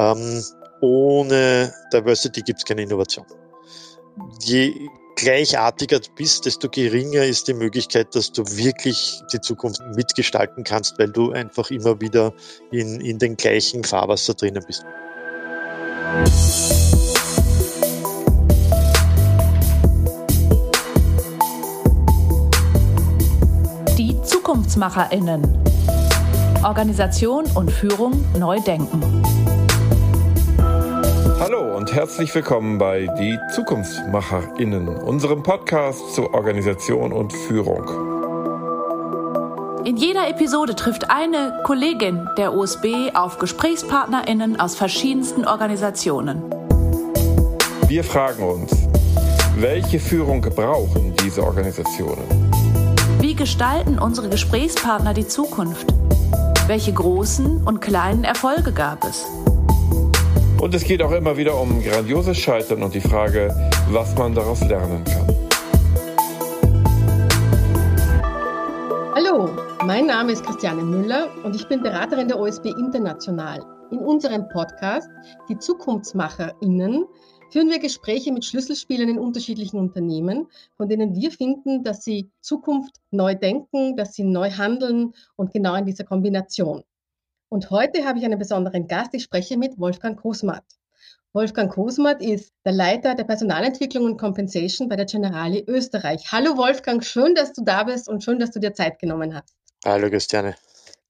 Ähm, ohne Diversity gibt es keine Innovation. Je gleichartiger du bist, desto geringer ist die Möglichkeit, dass du wirklich die Zukunft mitgestalten kannst, weil du einfach immer wieder in, in den gleichen Fahrwasser drinnen bist. Die ZukunftsmacherInnen. Organisation und Führung neu denken. Und herzlich willkommen bei Die ZukunftsmacherInnen, unserem Podcast zur Organisation und Führung. In jeder Episode trifft eine Kollegin der OSB auf GesprächspartnerInnen aus verschiedensten Organisationen. Wir fragen uns, welche Führung brauchen diese Organisationen? Wie gestalten unsere Gesprächspartner die Zukunft? Welche großen und kleinen Erfolge gab es? Und es geht auch immer wieder um grandioses Scheitern und die Frage, was man daraus lernen kann. Hallo, mein Name ist Christiane Müller und ich bin Beraterin der OSB International. In unserem Podcast Die ZukunftsmacherInnen führen wir Gespräche mit Schlüsselspielern in unterschiedlichen Unternehmen, von denen wir finden, dass sie Zukunft neu denken, dass sie neu handeln und genau in dieser Kombination. Und heute habe ich einen besonderen Gast. Ich spreche mit Wolfgang Kosmat. Wolfgang Kosmat ist der Leiter der Personalentwicklung und Compensation bei der Generali Österreich. Hallo Wolfgang, schön, dass du da bist und schön, dass du dir Zeit genommen hast. Hallo Christiane.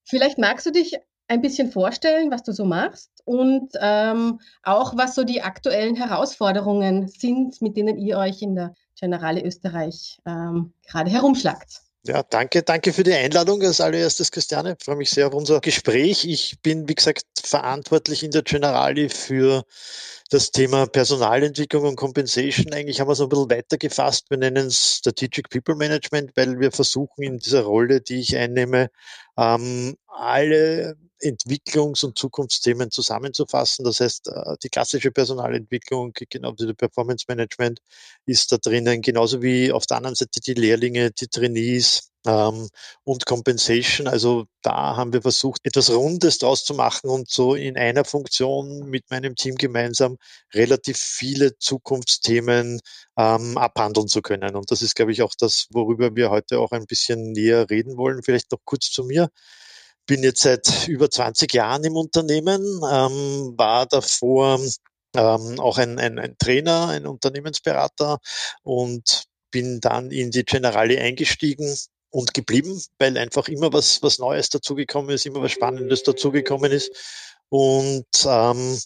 Vielleicht magst du dich ein bisschen vorstellen, was du so machst und ähm, auch was so die aktuellen Herausforderungen sind, mit denen ihr euch in der Generali Österreich ähm, gerade herumschlagt. Ja, danke, danke für die Einladung als allererstes, Christiane. Ich freue mich sehr auf unser Gespräch. Ich bin, wie gesagt, verantwortlich in der Generali für das Thema Personalentwicklung und Compensation. Eigentlich haben wir es ein bisschen weiter gefasst. Wir nennen es Strategic People Management, weil wir versuchen in dieser Rolle, die ich einnehme, ähm, alle Entwicklungs- und Zukunftsthemen zusammenzufassen. Das heißt, äh, die klassische Personalentwicklung, genau wie Performance Management ist da drinnen, genauso wie auf der anderen Seite die Lehrlinge, die Trainees, ähm, und Compensation. Also da haben wir versucht, etwas Rundes draus zu machen und so in einer Funktion mit meinem Team gemeinsam relativ viele Zukunftsthemen ähm, abhandeln zu können. Und das ist, glaube ich, auch das, worüber wir heute auch ein bisschen näher reden wollen. Vielleicht noch kurz zu mir bin jetzt seit über 20 Jahren im Unternehmen, ähm, war davor ähm, auch ein, ein, ein Trainer, ein Unternehmensberater und bin dann in die Generali eingestiegen und geblieben, weil einfach immer was, was Neues dazugekommen ist, immer was Spannendes dazugekommen ist. Und ähm,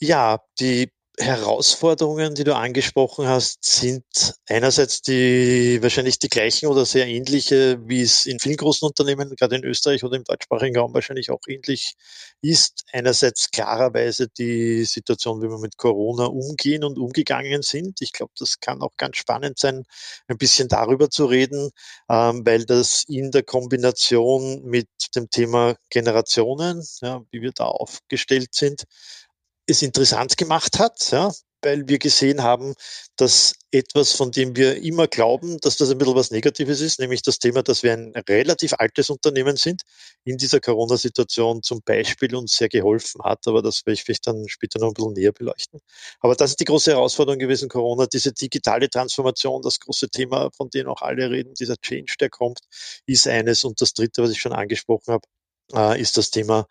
ja, die Herausforderungen, die du angesprochen hast, sind einerseits die wahrscheinlich die gleichen oder sehr ähnliche, wie es in vielen großen Unternehmen, gerade in Österreich oder im deutschsprachigen Raum wahrscheinlich auch ähnlich ist. Einerseits klarerweise die Situation, wie wir mit Corona umgehen und umgegangen sind. Ich glaube, das kann auch ganz spannend sein, ein bisschen darüber zu reden, ähm, weil das in der Kombination mit dem Thema Generationen, ja, wie wir da aufgestellt sind, es interessant gemacht hat, ja, weil wir gesehen haben, dass etwas, von dem wir immer glauben, dass das ein bisschen was Negatives ist, nämlich das Thema, dass wir ein relativ altes Unternehmen sind, in dieser Corona-Situation zum Beispiel uns sehr geholfen hat, aber das werde ich vielleicht dann später noch ein bisschen näher beleuchten. Aber das ist die große Herausforderung gewesen, Corona, diese digitale Transformation, das große Thema, von dem auch alle reden, dieser Change, der kommt, ist eines. Und das dritte, was ich schon angesprochen habe, äh, ist das Thema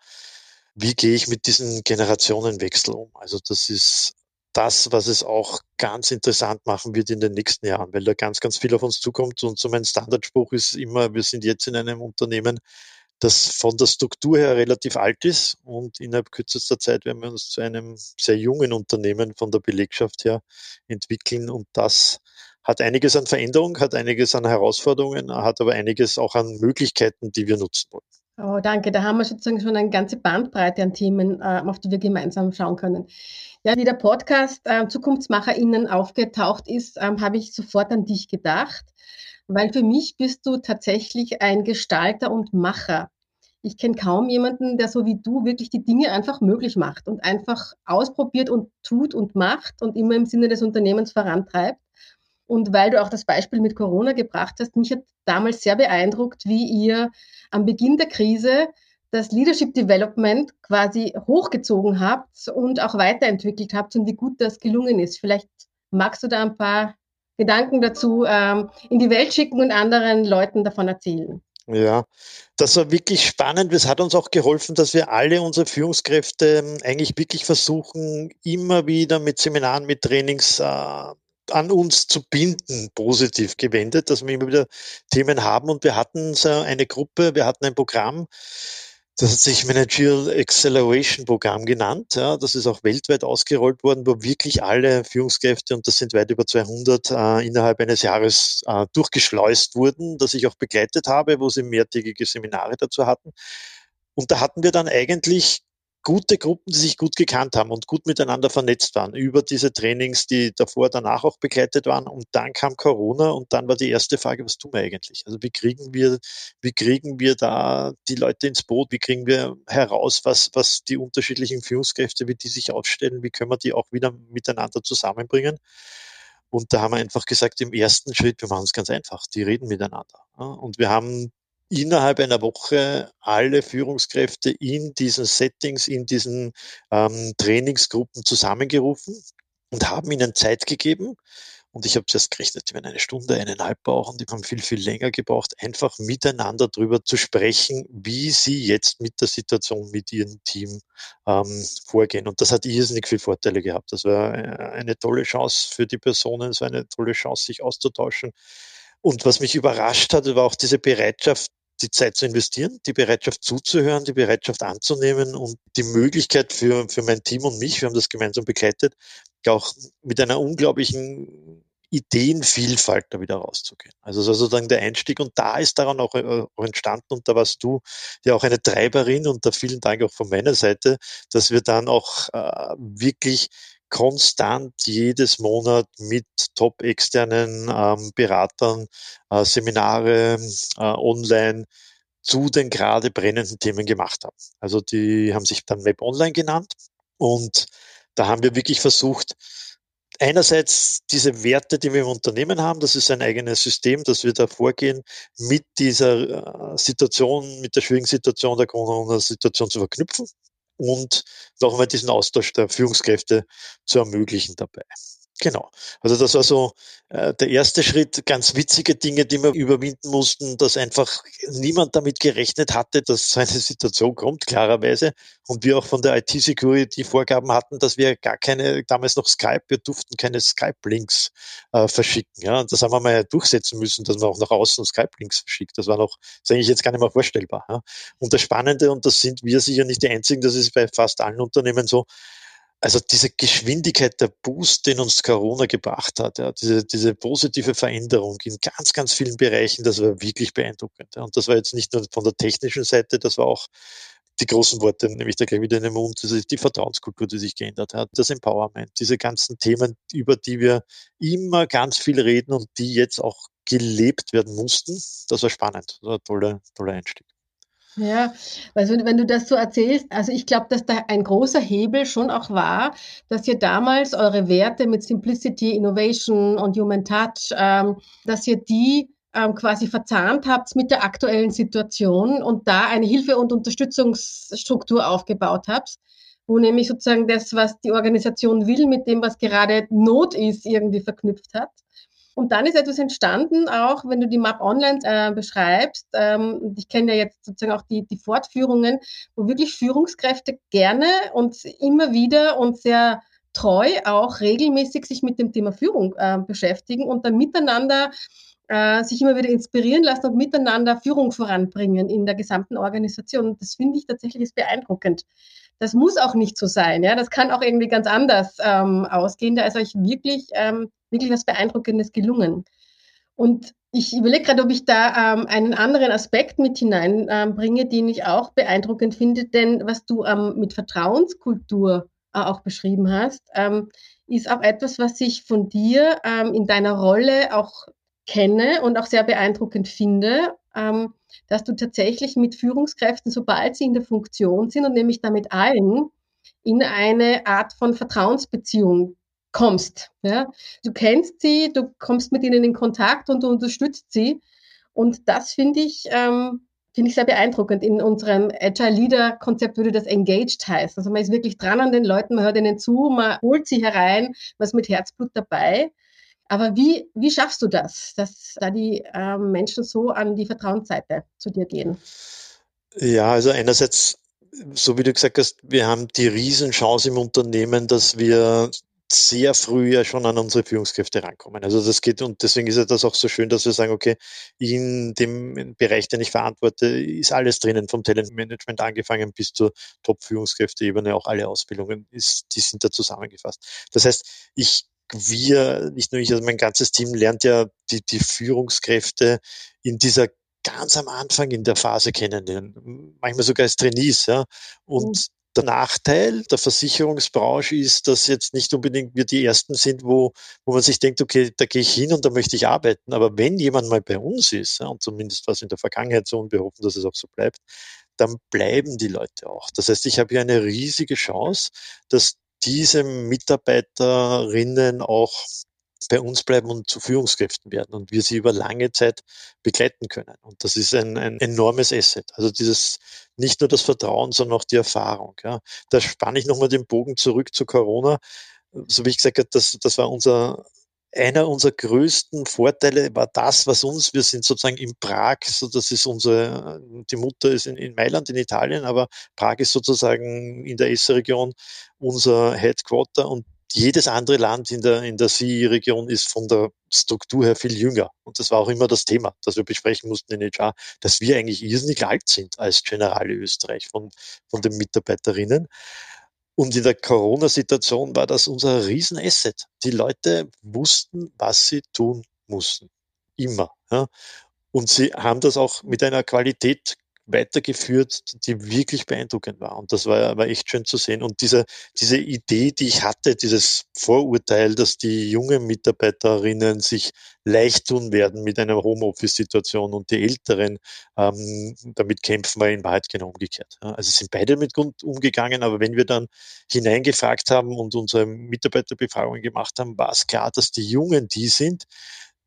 wie gehe ich mit diesem Generationenwechsel um? Also das ist das, was es auch ganz interessant machen wird in den nächsten Jahren, weil da ganz, ganz viel auf uns zukommt. Und so mein Standardspruch ist immer, wir sind jetzt in einem Unternehmen, das von der Struktur her relativ alt ist und innerhalb kürzester Zeit werden wir uns zu einem sehr jungen Unternehmen von der Belegschaft her entwickeln und das hat einiges an Veränderung, hat einiges an Herausforderungen, hat aber einiges auch an Möglichkeiten, die wir nutzen wollen. Oh, danke. Da haben wir sozusagen schon eine ganze Bandbreite an Themen, äh, auf die wir gemeinsam schauen können. Ja, wie der Podcast äh, ZukunftsmacherInnen aufgetaucht ist, ähm, habe ich sofort an dich gedacht, weil für mich bist du tatsächlich ein Gestalter und Macher. Ich kenne kaum jemanden, der so wie du wirklich die Dinge einfach möglich macht und einfach ausprobiert und tut und macht und immer im Sinne des Unternehmens vorantreibt. Und weil du auch das Beispiel mit Corona gebracht hast, mich hat damals sehr beeindruckt, wie ihr am Beginn der Krise das Leadership Development quasi hochgezogen habt und auch weiterentwickelt habt und wie gut das gelungen ist. Vielleicht magst du da ein paar Gedanken dazu ähm, in die Welt schicken und anderen Leuten davon erzählen. Ja, das war wirklich spannend. Es hat uns auch geholfen, dass wir alle unsere Führungskräfte ähm, eigentlich wirklich versuchen, immer wieder mit Seminaren, mit Trainings äh, an uns zu binden, positiv gewendet, dass wir immer wieder Themen haben. Und wir hatten so eine Gruppe, wir hatten ein Programm, das hat sich Managerial Acceleration Programm genannt. Ja, das ist auch weltweit ausgerollt worden, wo wirklich alle Führungskräfte, und das sind weit über 200, äh, innerhalb eines Jahres äh, durchgeschleust wurden, das ich auch begleitet habe, wo sie mehrtägige Seminare dazu hatten. Und da hatten wir dann eigentlich gute Gruppen, die sich gut gekannt haben und gut miteinander vernetzt waren über diese Trainings, die davor, danach auch begleitet waren. Und dann kam Corona und dann war die erste Frage, was tun wir eigentlich? Also wie kriegen wir, wie kriegen wir da die Leute ins Boot? Wie kriegen wir heraus, was, was die unterschiedlichen Führungskräfte, wie die sich aufstellen? Wie können wir die auch wieder miteinander zusammenbringen? Und da haben wir einfach gesagt, im ersten Schritt, wir machen es ganz einfach, die reden miteinander. Und wir haben innerhalb einer Woche alle Führungskräfte in diesen Settings, in diesen ähm, Trainingsgruppen zusammengerufen und haben ihnen Zeit gegeben. Und ich habe zuerst gerechnet, die werden eine Stunde, eineinhalb brauchen, die haben viel, viel länger gebraucht, einfach miteinander darüber zu sprechen, wie sie jetzt mit der Situation, mit ihrem Team ähm, vorgehen. Und das hat irrsinnig viele Vorteile gehabt. Das war äh, eine tolle Chance für die Personen, es war eine tolle Chance, sich auszutauschen. Und was mich überrascht hat, war auch diese Bereitschaft, die Zeit zu investieren, die Bereitschaft zuzuhören, die Bereitschaft anzunehmen und die Möglichkeit für, für mein Team und mich, wir haben das gemeinsam begleitet, auch mit einer unglaublichen Ideenvielfalt da wieder rauszugehen. Also sozusagen der Einstieg und da ist daran auch, äh, auch entstanden und da warst du ja auch eine Treiberin und da vielen Dank auch von meiner Seite, dass wir dann auch äh, wirklich konstant jedes Monat mit top externen ähm, Beratern äh, Seminare äh, online zu den gerade brennenden Themen gemacht haben. Also die haben sich dann Web Online genannt und da haben wir wirklich versucht, einerseits diese Werte, die wir im Unternehmen haben, das ist ein eigenes System, dass wir da vorgehen, mit dieser äh, Situation, mit der schwierigen Situation der Corona-Situation zu verknüpfen und noch einmal diesen Austausch der Führungskräfte zu ermöglichen dabei. Genau. Also das war so äh, der erste Schritt. Ganz witzige Dinge, die wir überwinden mussten, dass einfach niemand damit gerechnet hatte, dass so eine Situation kommt, klarerweise. Und wir auch von der IT-Security Vorgaben hatten, dass wir gar keine, damals noch Skype, wir durften keine Skype-Links äh, verschicken. Ja, und das haben wir mal durchsetzen müssen, dass man auch nach außen Skype-Links verschickt. Das war noch, das ist eigentlich jetzt gar nicht mehr vorstellbar. Ja. Und das Spannende, und das sind wir sicher nicht die Einzigen, das ist bei fast allen Unternehmen so, also diese Geschwindigkeit der Boost, den uns Corona gebracht hat, ja, diese, diese positive Veränderung in ganz, ganz vielen Bereichen, das war wirklich beeindruckend. Ja. Und das war jetzt nicht nur von der technischen Seite, das war auch die großen Worte, nämlich da gleich wieder in den Mund, das ist die Vertrauenskultur, die sich geändert hat, das Empowerment, diese ganzen Themen, über die wir immer ganz viel reden und die jetzt auch gelebt werden mussten. Das war spannend, das war ein toller, toller Einstieg. Ja, also wenn du das so erzählst, also ich glaube, dass da ein großer Hebel schon auch war, dass ihr damals eure Werte mit Simplicity, Innovation und Human Touch, ähm, dass ihr die ähm, quasi verzahnt habt mit der aktuellen Situation und da eine Hilfe- und Unterstützungsstruktur aufgebaut habt, wo nämlich sozusagen das, was die Organisation will, mit dem, was gerade Not ist, irgendwie verknüpft hat. Und dann ist etwas entstanden, auch wenn du die Map online äh, beschreibst. Ähm, ich kenne ja jetzt sozusagen auch die, die Fortführungen, wo wirklich Führungskräfte gerne und immer wieder und sehr treu auch regelmäßig sich mit dem Thema Führung äh, beschäftigen und dann miteinander äh, sich immer wieder inspirieren lassen und miteinander Führung voranbringen in der gesamten Organisation. Und das finde ich tatsächlich ist beeindruckend. Das muss auch nicht so sein. Ja, das kann auch irgendwie ganz anders ähm, ausgehen. Da ist euch wirklich ähm, wirklich was Beeindruckendes gelungen. Und ich überlege gerade, ob ich da ähm, einen anderen Aspekt mit hineinbringe, ähm, den ich auch beeindruckend finde, denn was du ähm, mit Vertrauenskultur äh, auch beschrieben hast, ähm, ist auch etwas, was ich von dir ähm, in deiner Rolle auch kenne und auch sehr beeindruckend finde, ähm, dass du tatsächlich mit Führungskräften, sobald sie in der Funktion sind und nämlich damit allen, in eine Art von Vertrauensbeziehung kommst. Ja? Du kennst sie, du kommst mit ihnen in Kontakt und du unterstützt sie. Und das finde ich ähm, finde ich sehr beeindruckend. In unserem Agile Leader Konzept würde das engaged heißen. Also man ist wirklich dran an den Leuten, man hört ihnen zu, man holt sie herein, man ist mit Herzblut dabei. Aber wie, wie schaffst du das, dass da die äh, Menschen so an die Vertrauensseite zu dir gehen? Ja, also einerseits, so wie du gesagt hast, wir haben die Riesenchance im Unternehmen, dass wir sehr früh ja schon an unsere Führungskräfte rankommen. Also das geht und deswegen ist ja das auch so schön, dass wir sagen, okay, in dem Bereich, den ich verantworte, ist alles drinnen, vom Talentmanagement angefangen bis zur Top-Führungskräfteebene, auch alle Ausbildungen, ist, die sind da zusammengefasst. Das heißt, ich wir, nicht nur ich, also mein ganzes Team lernt ja die, die Führungskräfte in dieser ganz am Anfang in der Phase kennen, manchmal sogar als Trainees, ja. Und mhm. Der Nachteil der Versicherungsbranche ist, dass jetzt nicht unbedingt wir die Ersten sind, wo, wo man sich denkt, okay, da gehe ich hin und da möchte ich arbeiten. Aber wenn jemand mal bei uns ist, und zumindest was in der Vergangenheit so, und wir hoffen, dass es auch so bleibt, dann bleiben die Leute auch. Das heißt, ich habe hier eine riesige Chance, dass diese Mitarbeiterinnen auch bei uns bleiben und zu Führungskräften werden und wir sie über lange Zeit begleiten können. Und das ist ein, ein enormes Asset. Also dieses nicht nur das Vertrauen, sondern auch die Erfahrung. Ja. Da spanne ich nochmal den Bogen zurück zu Corona. So wie ich gesagt habe, das, das war unser einer unserer größten Vorteile war das, was uns, wir sind sozusagen in Prag, so das ist unsere, die Mutter ist in, in Mailand in Italien, aber Prag ist sozusagen in der ESSA-Region unser Headquarter und jedes andere Land in der, in der CI-Region ist von der Struktur her viel jünger. Und das war auch immer das Thema, das wir besprechen mussten in HR, dass wir eigentlich irrsinnig alt sind als Generale Österreich von, von den Mitarbeiterinnen. Und in der Corona-Situation war das unser Riesenasset. Die Leute wussten, was sie tun mussten. Immer. Ja. Und sie haben das auch mit einer Qualität weitergeführt, die wirklich beeindruckend war. Und das war, war echt schön zu sehen. Und diese, diese Idee, die ich hatte, dieses Vorurteil, dass die jungen Mitarbeiterinnen sich leicht tun werden mit einer Homeoffice-Situation und die Älteren ähm, damit kämpfen wir in Wahrheit genau umgekehrt. Also sind beide mit Grund umgegangen, aber wenn wir dann hineingefragt haben und unsere Mitarbeiterbefragungen gemacht haben, war es klar, dass die Jungen die sind,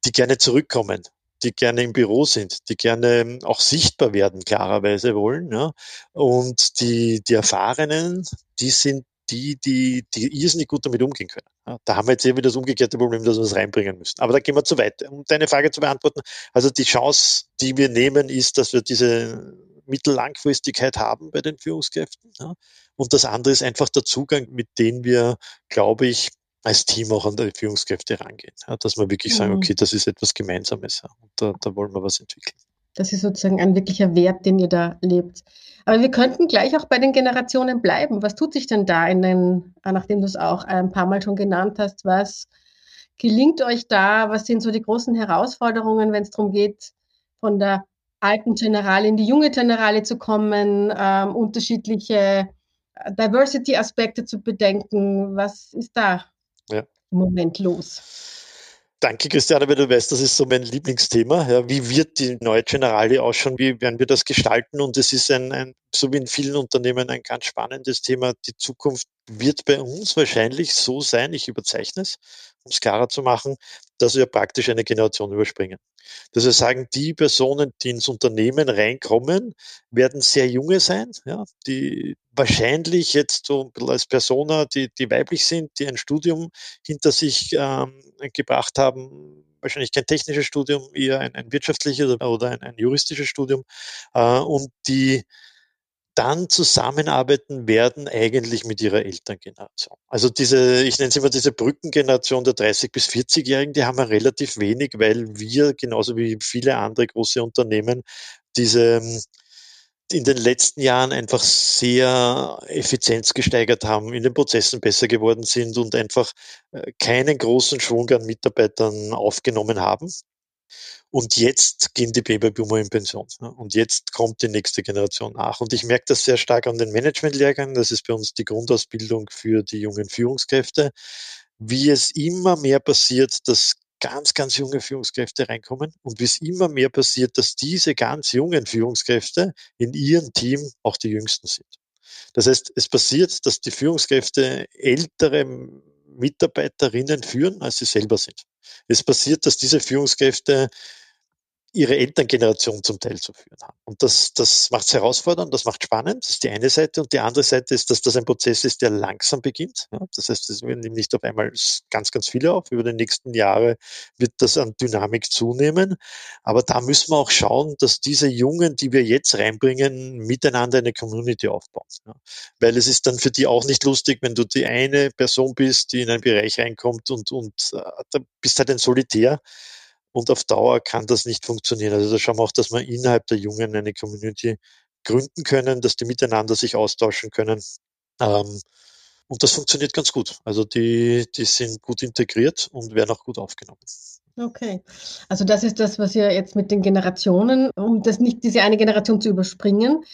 die gerne zurückkommen die gerne im Büro sind, die gerne auch sichtbar werden, klarerweise wollen. Ja. Und die, die Erfahrenen, die sind die, die, die irrsinnig gut damit umgehen können. Ja, da haben wir jetzt eben das umgekehrte Problem, dass wir es reinbringen müssen. Aber da gehen wir zu weit. Um deine Frage zu beantworten, also die Chance, die wir nehmen, ist, dass wir diese Mittellangfristigkeit haben bei den Führungskräften. Ja. Und das andere ist einfach der Zugang, mit dem wir, glaube ich, als Team auch an die Führungskräfte rangehen. Ja, dass wir wirklich mhm. sagen, okay, das ist etwas Gemeinsames ja, und da, da wollen wir was entwickeln. Das ist sozusagen ein wirklicher Wert, den ihr da lebt. Aber wir könnten gleich auch bei den Generationen bleiben. Was tut sich denn da in den, ah, nachdem du es auch ein paar Mal schon genannt hast, was gelingt euch da? Was sind so die großen Herausforderungen, wenn es darum geht, von der alten Generale in die junge Generale zu kommen, ähm, unterschiedliche äh, Diversity-Aspekte zu bedenken? Was ist da. Im Moment los? Danke, Christiane, weil du weißt, das ist so mein Lieblingsthema. Ja, wie wird die neue Generale ausschauen? Wie werden wir das gestalten? Und es ist ein, ein, so wie in vielen Unternehmen, ein ganz spannendes Thema. Die Zukunft wird bei uns wahrscheinlich so sein, ich überzeichne es, um es klarer zu machen, dass wir praktisch eine Generation überspringen. Dass wir sagen, die Personen, die ins Unternehmen reinkommen, werden sehr junge sein, ja, die wahrscheinlich jetzt so als Persona, die, die weiblich sind, die ein Studium hinter sich ähm, gebracht haben, wahrscheinlich kein technisches Studium, eher ein, ein wirtschaftliches oder ein, ein juristisches Studium, äh, und die dann zusammenarbeiten werden eigentlich mit ihrer Elterngeneration. Also diese, ich nenne es immer diese Brückengeneration der 30 bis 40-Jährigen, die haben wir relativ wenig, weil wir genauso wie viele andere große Unternehmen diese in den letzten Jahren einfach sehr Effizienz gesteigert haben, in den Prozessen besser geworden sind und einfach äh, keinen großen Schwung an Mitarbeitern aufgenommen haben. Und jetzt gehen die Babyboomer in Pension. Und jetzt kommt die nächste Generation nach. Und ich merke das sehr stark an den Managementlehrgängen. Das ist bei uns die Grundausbildung für die jungen Führungskräfte. Wie es immer mehr passiert, dass ganz, ganz junge Führungskräfte reinkommen und wie es immer mehr passiert, dass diese ganz jungen Führungskräfte in ihrem Team auch die jüngsten sind. Das heißt, es passiert, dass die Führungskräfte ältere Mitarbeiterinnen führen, als sie selber sind. Es passiert, dass diese Führungskräfte ihre Elterngeneration zum Teil zu führen haben. Und das, das macht es herausfordernd, das macht spannend, das ist die eine Seite. Und die andere Seite ist, dass das ein Prozess ist, der langsam beginnt. Ja, das heißt, es werden nicht auf einmal ganz, ganz viele auf. Über die nächsten Jahre wird das an Dynamik zunehmen. Aber da müssen wir auch schauen, dass diese Jungen, die wir jetzt reinbringen, miteinander eine Community aufbauen. Ja, weil es ist dann für die auch nicht lustig, wenn du die eine Person bist, die in einen Bereich reinkommt und, und äh, da bist halt ein Solitär und auf Dauer kann das nicht funktionieren. Also da schauen wir auch, dass wir innerhalb der Jungen eine Community gründen können, dass die miteinander sich austauschen können. Ähm, und das funktioniert ganz gut. Also die, die sind gut integriert und werden auch gut aufgenommen. Okay. Also das ist das, was ihr jetzt mit den Generationen, um das nicht diese eine Generation zu überspringen.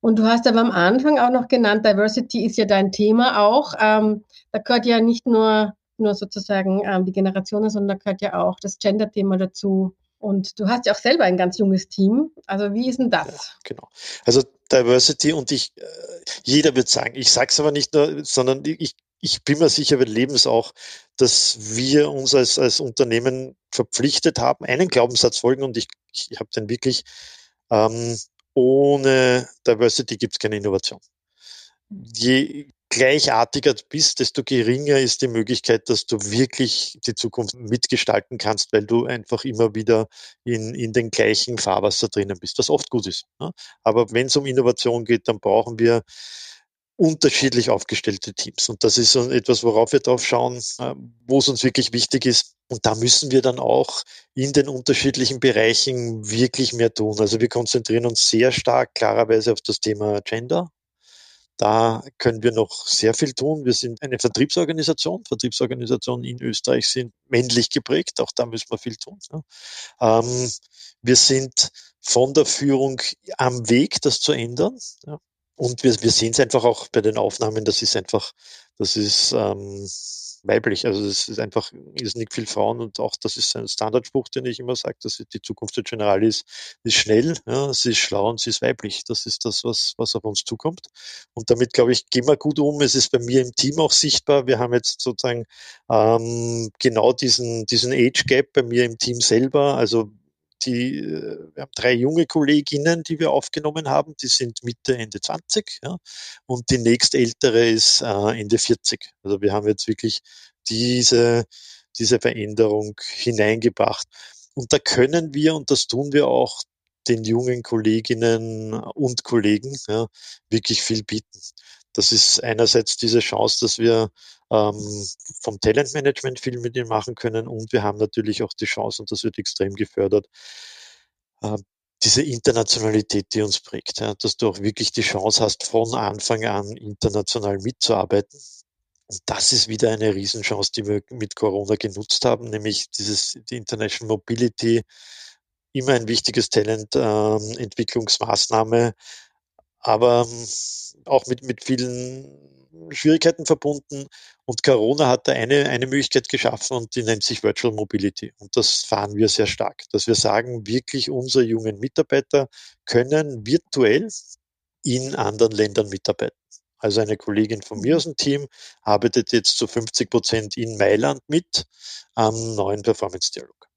Und du hast aber am Anfang auch noch genannt, Diversity ist ja dein Thema auch. Ähm, da gehört ja nicht nur nur sozusagen ähm, die Generationen, sondern da gehört ja auch das Gender-Thema dazu. Und du hast ja auch selber ein ganz junges Team. Also wie ist denn das? Ja, genau. Also Diversity und ich, äh, jeder wird sagen, ich sage es aber nicht nur, sondern ich, ich bin mir sicher, wir leben es auch, dass wir uns als, als Unternehmen verpflichtet haben, einen Glaubenssatz folgen und ich, ich habe den wirklich, ähm, ohne Diversity gibt es keine Innovation. Je gleichartiger du bist, desto geringer ist die Möglichkeit, dass du wirklich die Zukunft mitgestalten kannst, weil du einfach immer wieder in, in den gleichen Fahrwasser drinnen bist, was oft gut ist. Ne? Aber wenn es um Innovation geht, dann brauchen wir unterschiedlich aufgestellte Teams. Und das ist so etwas, worauf wir drauf schauen, äh, wo es uns wirklich wichtig ist. Und da müssen wir dann auch in den unterschiedlichen Bereichen wirklich mehr tun. Also wir konzentrieren uns sehr stark klarerweise auf das Thema Gender, da können wir noch sehr viel tun. Wir sind eine Vertriebsorganisation. Vertriebsorganisationen in Österreich sind männlich geprägt. Auch da müssen wir viel tun. Ja. Ähm, wir sind von der Führung am Weg, das zu ändern. Und wir, wir sehen es einfach auch bei den Aufnahmen, das ist einfach, das ist ähm, weiblich. Also es ist einfach nicht viel Frauen und auch das ist ein Standardspruch, den ich immer sage, dass die Zukunft der General ist, ist schnell, ja, sie ist schlau und sie ist weiblich. Das ist das, was, was auf uns zukommt. Und damit, glaube ich, gehen wir gut um. Es ist bei mir im Team auch sichtbar. Wir haben jetzt sozusagen ähm, genau diesen, diesen Age Gap bei mir im Team selber. Also die, äh, wir haben drei junge Kolleginnen, die wir aufgenommen haben, die sind Mitte, Ende 20, ja, und die nächstältere ist äh, Ende 40. Also wir haben jetzt wirklich diese, diese Veränderung hineingebracht. Und da können wir, und das tun wir auch, den jungen Kolleginnen und Kollegen ja, wirklich viel bieten. Das ist einerseits diese Chance, dass wir ähm, vom Talentmanagement viel mit ihnen machen können und wir haben natürlich auch die Chance, und das wird extrem gefördert, äh, diese Internationalität, die uns prägt, ja, dass du auch wirklich die Chance hast, von Anfang an international mitzuarbeiten. Und das ist wieder eine Riesenchance, die wir mit Corona genutzt haben, nämlich dieses, die International Mobility, immer ein wichtiges Talententwicklungsmaßnahme, ähm, aber ähm, auch mit, mit vielen Schwierigkeiten verbunden. Und Corona hat da eine, eine Möglichkeit geschaffen und die nennt sich Virtual Mobility. Und das fahren wir sehr stark, dass wir sagen, wirklich unsere jungen Mitarbeiter können virtuell in anderen Ländern mitarbeiten. Also eine Kollegin von mir aus dem Team arbeitet jetzt zu 50 Prozent in Mailand mit am neuen Performance-Dialog.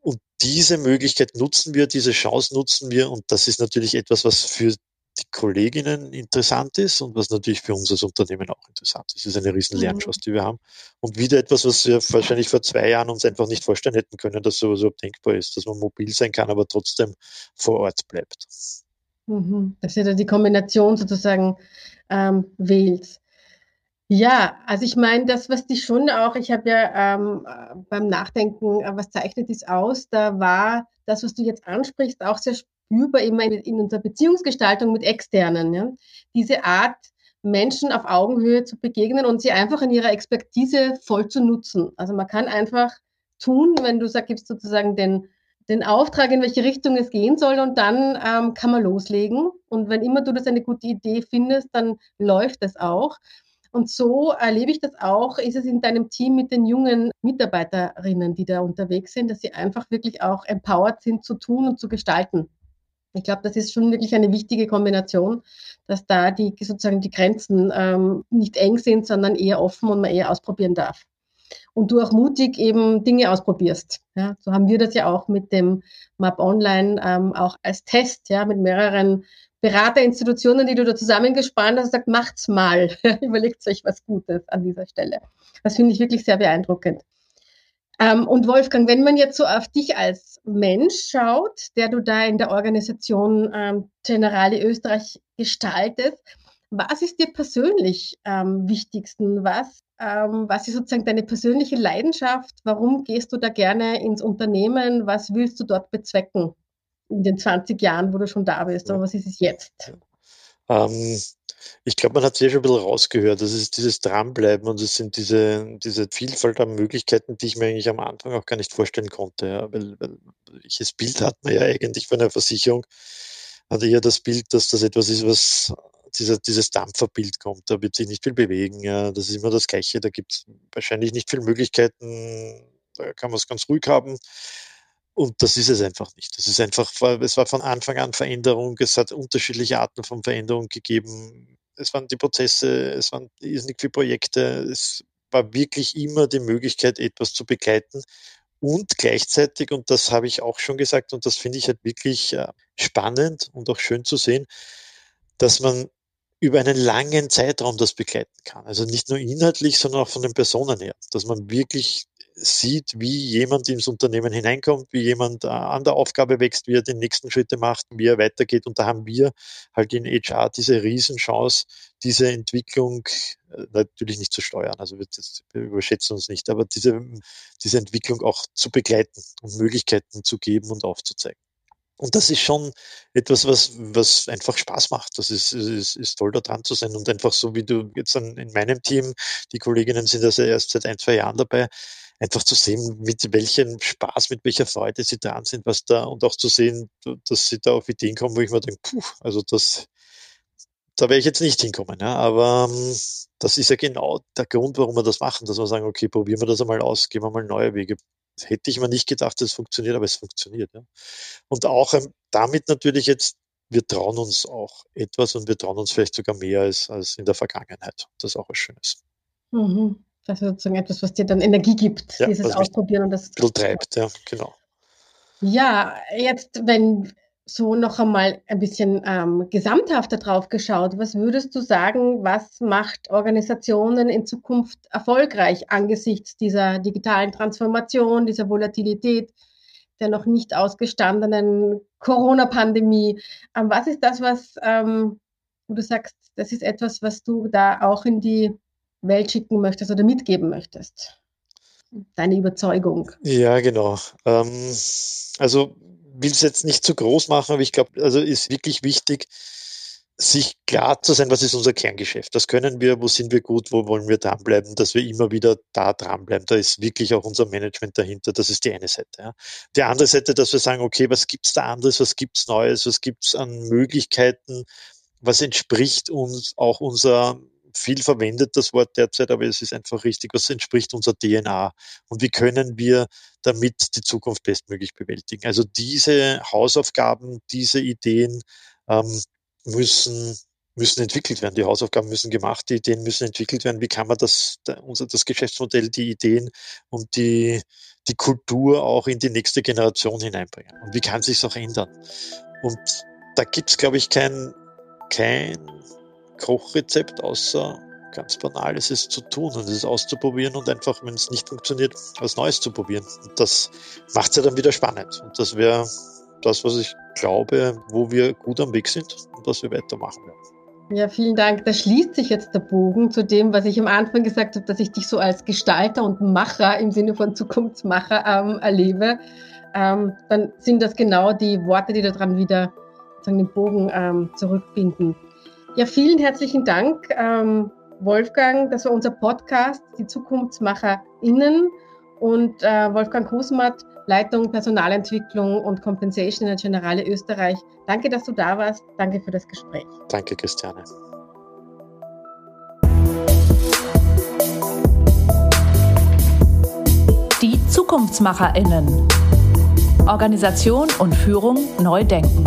Und diese Möglichkeit nutzen wir, diese Chance nutzen wir und das ist natürlich etwas, was für die Kolleginnen interessant ist und was natürlich für uns als Unternehmen auch interessant ist. Es ist eine riesen mhm. Lernchance, die wir haben. Und wieder etwas, was wir wahrscheinlich vor zwei Jahren uns einfach nicht vorstellen hätten können, dass sowas überhaupt denkbar ist, dass man mobil sein kann, aber trotzdem vor Ort bleibt. Mhm. Dass ihr da die Kombination sozusagen ähm, wählt. Ja, also ich meine, das, was dich schon auch, ich habe ja ähm, beim Nachdenken, äh, was zeichnet dies aus, da war das, was du jetzt ansprichst, auch sehr spürbar immer in, in unserer Beziehungsgestaltung mit Externen. Ja? Diese Art, Menschen auf Augenhöhe zu begegnen und sie einfach in ihrer Expertise voll zu nutzen. Also man kann einfach tun, wenn du sagst, gibst sozusagen den, den Auftrag, in welche Richtung es gehen soll und dann ähm, kann man loslegen. Und wenn immer du das eine gute Idee findest, dann läuft es auch. Und so erlebe ich das auch, ist es in deinem Team mit den jungen Mitarbeiterinnen, die da unterwegs sind, dass sie einfach wirklich auch empowered sind zu tun und zu gestalten. Ich glaube, das ist schon wirklich eine wichtige Kombination, dass da die sozusagen die Grenzen ähm, nicht eng sind, sondern eher offen und man eher ausprobieren darf. und du auch mutig eben Dinge ausprobierst. Ja, so haben wir das ja auch mit dem Map Online ähm, auch als Test, ja, mit mehreren Beraterinstitutionen, die du da zusammengespannt hast, sagt, macht's mal, überlegt euch was Gutes an dieser Stelle. Das finde ich wirklich sehr beeindruckend. Ähm, und Wolfgang, wenn man jetzt so auf dich als Mensch schaut, der du da in der Organisation ähm, Generali Österreich gestaltest, was ist dir persönlich am ähm, wichtigsten? Was, ähm, was ist sozusagen deine persönliche Leidenschaft? Warum gehst du da gerne ins Unternehmen? Was willst du dort bezwecken in den 20 Jahren, wo du schon da bist? Aber was ist es jetzt? Ähm, ich glaube, man hat ja schon ein bisschen rausgehört. Das ist dieses Dranbleiben und es sind diese, diese Vielfalt an Möglichkeiten, die ich mir eigentlich am Anfang auch gar nicht vorstellen konnte. Ja, weil, weil welches Bild hat man ja eigentlich von einer Versicherung? Hat eher das Bild, dass das etwas ist, was dieser, dieses Dampferbild kommt. Da wird sich nicht viel bewegen. Ja. Das ist immer das Gleiche. Da gibt es wahrscheinlich nicht viele Möglichkeiten. Da kann man es ganz ruhig haben. Und das ist es einfach nicht. Das ist einfach, es war von Anfang an Veränderung. Es hat unterschiedliche Arten von Veränderung gegeben. Es waren die Prozesse, es waren irrsinnig viele Projekte. Es war wirklich immer die Möglichkeit, etwas zu begleiten. Und gleichzeitig, und das habe ich auch schon gesagt, und das finde ich halt wirklich äh, spannend und auch schön zu sehen, dass man über einen langen Zeitraum das begleiten kann. Also nicht nur inhaltlich, sondern auch von den Personen her. Dass man wirklich sieht, wie jemand ins Unternehmen hineinkommt, wie jemand äh, an der Aufgabe wächst, wie er die nächsten Schritte macht, wie er weitergeht. Und da haben wir halt in HR diese Riesenchance, diese Entwicklung äh, natürlich nicht zu steuern. Also wir, wir überschätzen uns nicht, aber diese, diese Entwicklung auch zu begleiten und Möglichkeiten zu geben und aufzuzeigen. Und das ist schon etwas, was, was einfach Spaß macht. Das ist, ist, ist toll, da dran zu sein. Und einfach so wie du jetzt in meinem Team, die Kolleginnen sind also erst seit ein, zwei Jahren dabei, einfach zu sehen, mit welchem Spaß, mit welcher Freude sie dran sind, was da, und auch zu sehen, dass sie da auf Ideen kommen, wo ich mir denke, puh, also das, da wäre ich jetzt nicht hinkommen. Ja. Aber ähm, das ist ja genau der Grund, warum wir das machen, dass wir sagen, okay, probieren wir das einmal aus, gehen wir mal neue Wege, hätte ich mir nicht gedacht, dass es funktioniert, aber es funktioniert. Ja. Und auch ähm, damit natürlich jetzt, wir trauen uns auch etwas und wir trauen uns vielleicht sogar mehr als, als in der Vergangenheit. Das ist auch was Schönes. Mhm. Also sozusagen etwas, was dir dann Energie gibt, ja, dieses Ausprobieren und das. Ein treibt, ja, genau. Ja, jetzt, wenn so noch einmal ein bisschen ähm, gesamthafter drauf geschaut. Was würdest du sagen, was macht Organisationen in Zukunft erfolgreich angesichts dieser digitalen Transformation, dieser Volatilität, der noch nicht ausgestandenen Corona-Pandemie? Ähm, was ist das, was ähm, wo du sagst, das ist etwas, was du da auch in die Welt schicken möchtest oder mitgeben möchtest? Deine Überzeugung. Ja, genau. Ähm, also will es jetzt nicht zu groß machen, aber ich glaube, also ist wirklich wichtig, sich klar zu sein, was ist unser Kerngeschäft? Das können wir, wo sind wir gut, wo wollen wir dranbleiben, dass wir immer wieder da dranbleiben. Da ist wirklich auch unser Management dahinter. Das ist die eine Seite. Ja. Die andere Seite, dass wir sagen, okay, was gibt's da anderes, was gibt's Neues, was gibt's an Möglichkeiten, was entspricht uns auch unser viel verwendet das Wort derzeit, aber es ist einfach richtig, was entspricht unserer DNA und wie können wir damit die Zukunft bestmöglich bewältigen. Also diese Hausaufgaben, diese Ideen ähm, müssen müssen entwickelt werden. Die Hausaufgaben müssen gemacht, die Ideen müssen entwickelt werden. Wie kann man das, unser, das Geschäftsmodell, die Ideen und die, die Kultur auch in die nächste Generation hineinbringen? Und wie kann sich auch ändern? Und da gibt es, glaube ich, kein, kein Kochrezept, außer ganz banal ist es zu tun und es auszuprobieren und einfach, wenn es nicht funktioniert, was Neues zu probieren. Und das macht es ja dann wieder spannend. Und das wäre das, was ich glaube, wo wir gut am Weg sind und was wir weitermachen werden. Ja, vielen Dank. Da schließt sich jetzt der Bogen zu dem, was ich am Anfang gesagt habe, dass ich dich so als Gestalter und Macher im Sinne von Zukunftsmacher ähm, erlebe. Ähm, dann sind das genau die Worte, die daran wieder den Bogen ähm, zurückbinden. Ja, vielen herzlichen Dank, ähm, Wolfgang. Das war unser Podcast, die ZukunftsmacherInnen. Und äh, Wolfgang Kusmat, Leitung Personalentwicklung und Compensation in der Generale Österreich. Danke, dass du da warst. Danke für das Gespräch. Danke, Christiane. Die ZukunftsmacherInnen. Organisation und Führung neu denken.